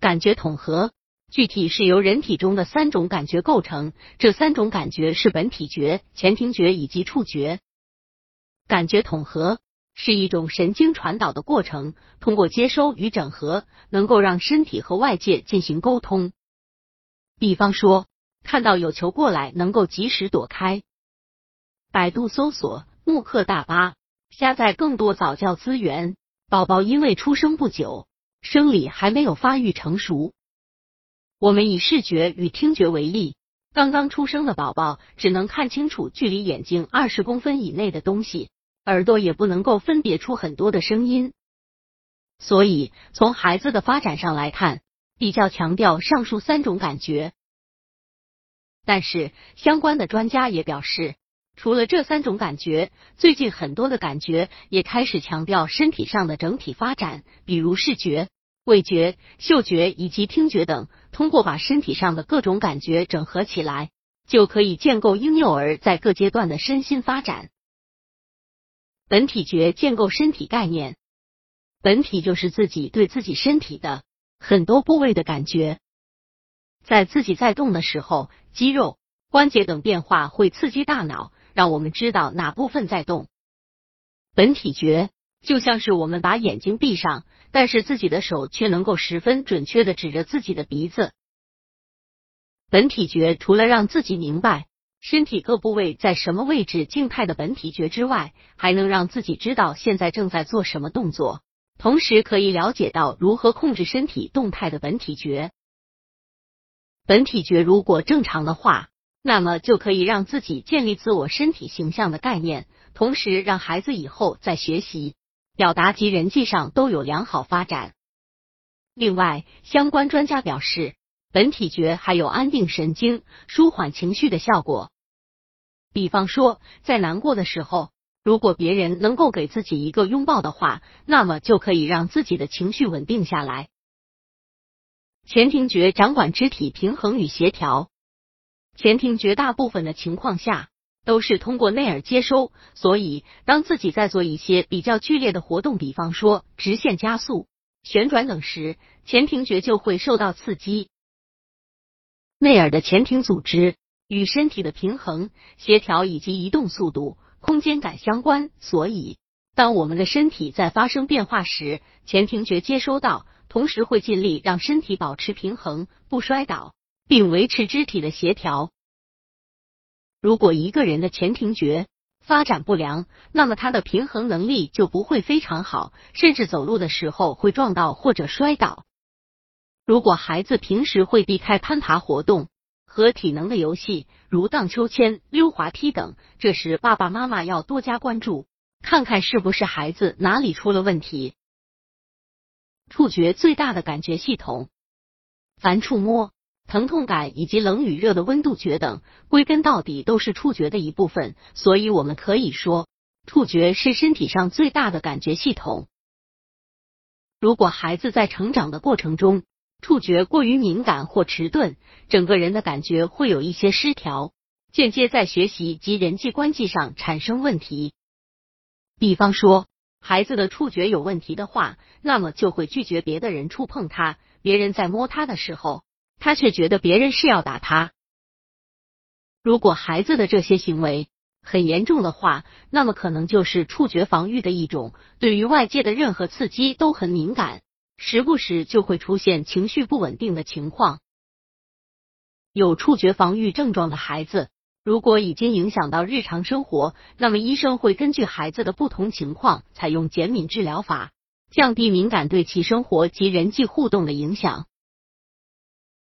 感觉统合具体是由人体中的三种感觉构成，这三种感觉是本体觉、前庭觉以及触觉。感觉统合是一种神经传导的过程，通过接收与整合，能够让身体和外界进行沟通。比方说，看到有球过来，能够及时躲开。百度搜索“慕课大巴”，下载更多早教资源。宝宝因为出生不久，生理还没有发育成熟。我们以视觉与听觉为例，刚刚出生的宝宝只能看清楚距离眼睛二十公分以内的东西，耳朵也不能够分别出很多的声音。所以，从孩子的发展上来看，比较强调上述三种感觉。但是，相关的专家也表示。除了这三种感觉，最近很多的感觉也开始强调身体上的整体发展，比如视觉、味觉、嗅觉以及听觉等。通过把身体上的各种感觉整合起来，就可以建构婴幼儿在各阶段的身心发展。本体觉建构身体概念，本体就是自己对自己身体的很多部位的感觉，在自己在动的时候，肌肉、关节等变化会刺激大脑。让我们知道哪部分在动。本体觉就像是我们把眼睛闭上，但是自己的手却能够十分准确的指着自己的鼻子。本体觉除了让自己明白身体各部位在什么位置静态的本体觉之外，还能让自己知道现在正在做什么动作，同时可以了解到如何控制身体动态的本体觉。本体觉如果正常的话。那么就可以让自己建立自我身体形象的概念，同时让孩子以后在学习、表达及人际上都有良好发展。另外，相关专家表示，本体觉还有安定神经、舒缓情绪的效果。比方说，在难过的时候，如果别人能够给自己一个拥抱的话，那么就可以让自己的情绪稳定下来。前庭觉掌管肢体平衡与协调。前庭绝大部分的情况下都是通过内耳接收，所以当自己在做一些比较剧烈的活动，比方说直线加速、旋转等时，前庭觉就会受到刺激。内耳的前庭组织与身体的平衡、协调以及移动速度、空间感相关，所以当我们的身体在发生变化时，前庭觉接收到，同时会尽力让身体保持平衡，不摔倒。并维持肢体的协调。如果一个人的前庭觉发展不良，那么他的平衡能力就不会非常好，甚至走路的时候会撞到或者摔倒。如果孩子平时会避开攀爬活动和体能的游戏，如荡秋千、溜滑梯等，这时爸爸妈妈要多加关注，看看是不是孩子哪里出了问题。触觉最大的感觉系统，凡触摸。疼痛感以及冷与热的温度觉等，归根到底都是触觉的一部分，所以我们可以说，触觉是身体上最大的感觉系统。如果孩子在成长的过程中，触觉过于敏感或迟钝，整个人的感觉会有一些失调，间接在学习及人际关系上产生问题。比方说，孩子的触觉有问题的话，那么就会拒绝别的人触碰他，别人在摸他的时候。他却觉得别人是要打他。如果孩子的这些行为很严重的话，那么可能就是触觉防御的一种，对于外界的任何刺激都很敏感，时不时就会出现情绪不稳定的情况。有触觉防御症状的孩子，如果已经影响到日常生活，那么医生会根据孩子的不同情况，采用减敏治疗法，降低敏感对其生活及人际互动的影响。